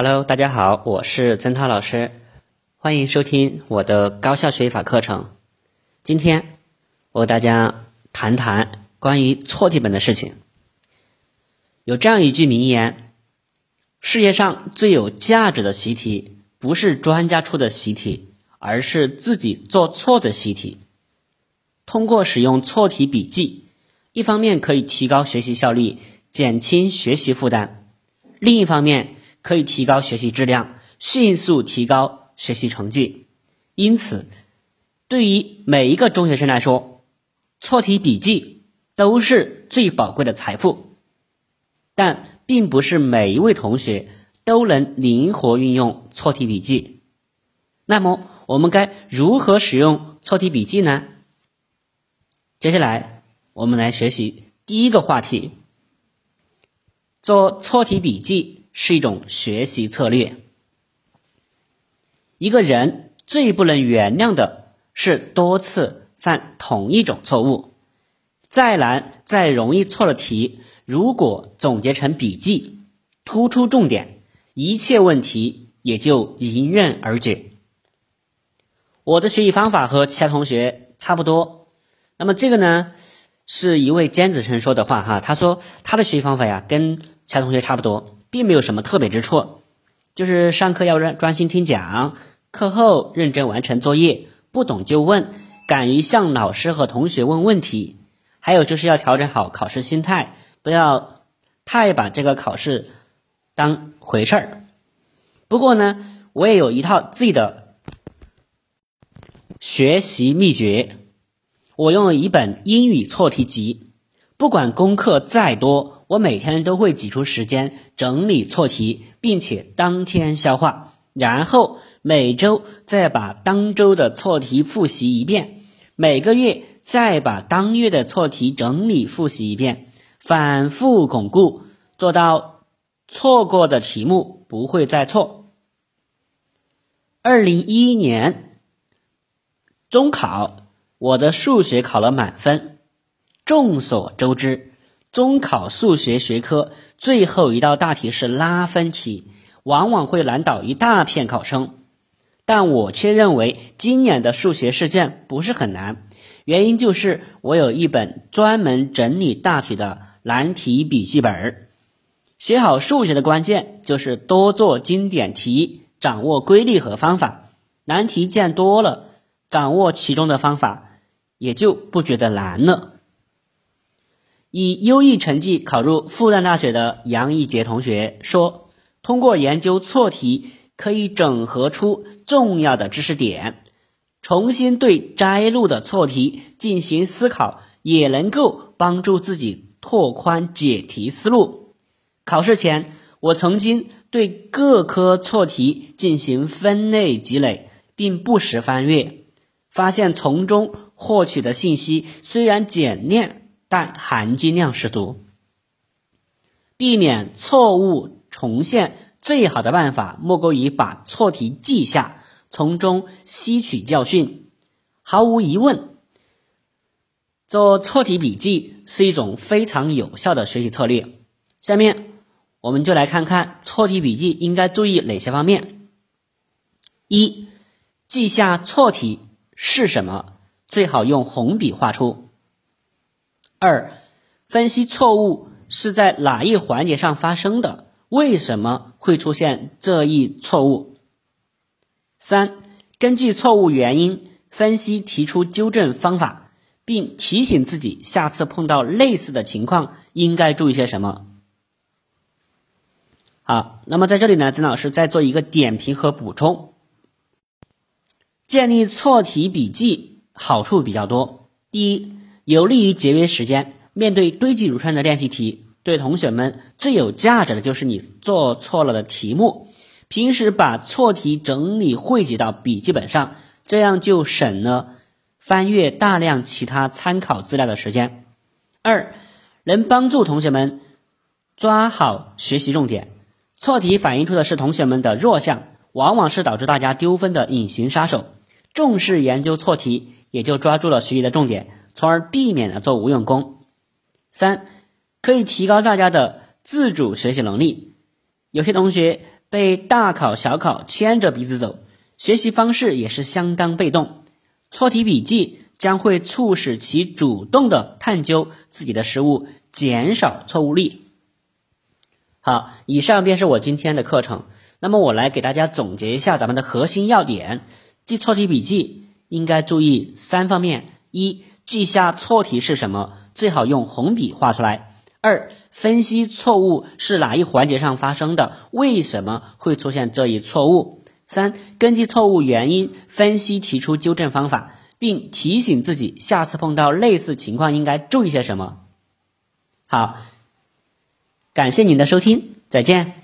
Hello，大家好，我是曾涛老师，欢迎收听我的高效学习法课程。今天我和大家谈谈关于错题本的事情。有这样一句名言：世界上最有价值的习题，不是专家出的习题，而是自己做错的习题。通过使用错题笔记，一方面可以提高学习效率，减轻学习负担；另一方面，可以提高学习质量，迅速提高学习成绩。因此，对于每一个中学生来说，错题笔记都是最宝贵的财富。但并不是每一位同学都能灵活运用错题笔记。那么，我们该如何使用错题笔记呢？接下来，我们来学习第一个话题：做错题笔记。是一种学习策略。一个人最不能原谅的是多次犯同一种错误。再难再容易错的题，如果总结成笔记，突出重点，一切问题也就迎刃而解。我的学习方法和其他同学差不多。那么这个呢，是一位尖子生说的话哈。他说他的学习方法呀，跟其他同学差不多。并没有什么特别之处，就是上课要专专心听讲，课后认真完成作业，不懂就问，敢于向老师和同学问问题，还有就是要调整好考试心态，不要太把这个考试当回事儿。不过呢，我也有一套自己的学习秘诀，我用了一本英语错题集，不管功课再多。我每天都会挤出时间整理错题，并且当天消化，然后每周再把当周的错题复习一遍，每个月再把当月的错题整理复习一遍，反复巩固，做到错过的题目不会再错。二零一一年中考，我的数学考了满分。众所周知。中考数学学科最后一道大题是拉分题，往往会难倒一大片考生。但我却认为今年的数学试卷不是很难，原因就是我有一本专门整理大题的难题笔记本。写好数学的关键就是多做经典题，掌握规律和方法。难题见多了，掌握其中的方法，也就不觉得难了。以优异成绩考入复旦大学的杨一杰同学说：“通过研究错题，可以整合出重要的知识点，重新对摘录的错题进行思考，也能够帮助自己拓宽解题思路。考试前，我曾经对各科错题进行分类积累，并不时翻阅，发现从中获取的信息虽然简练。”但含金量十足。避免错误重现，最好的办法莫过于把错题记下，从中吸取教训。毫无疑问，做错题笔记是一种非常有效的学习策略。下面我们就来看看错题笔记应该注意哪些方面。一、记下错题是什么，最好用红笔画出。二、分析错误是在哪一环节上发生的？为什么会出现这一错误？三、根据错误原因分析，提出纠正方法，并提醒自己下次碰到类似的情况应该注意些什么。好，那么在这里呢，曾老师再做一个点评和补充。建立错题笔记好处比较多，第一。有利于节约时间。面对堆积如山的练习题，对同学们最有价值的就是你做错了的题目。平时把错题整理汇集到笔记本上，这样就省了翻阅大量其他参考资料的时间。二，能帮助同学们抓好学习重点。错题反映出的是同学们的弱项，往往是导致大家丢分的隐形杀手。重视研究错题，也就抓住了学习的重点。从而避免了做无用功。三，可以提高大家的自主学习能力。有些同学被大考小考牵着鼻子走，学习方式也是相当被动。错题笔记将会促使其主动的探究自己的失误，减少错误率。好，以上便是我今天的课程。那么我来给大家总结一下咱们的核心要点：记错题笔记应该注意三方面：一、记下错题是什么，最好用红笔画出来；二、分析错误是哪一环节上发生的，为什么会出现这一错误；三、根据错误原因分析提出纠正方法，并提醒自己下次碰到类似情况应该注意些什么。好，感谢您的收听，再见。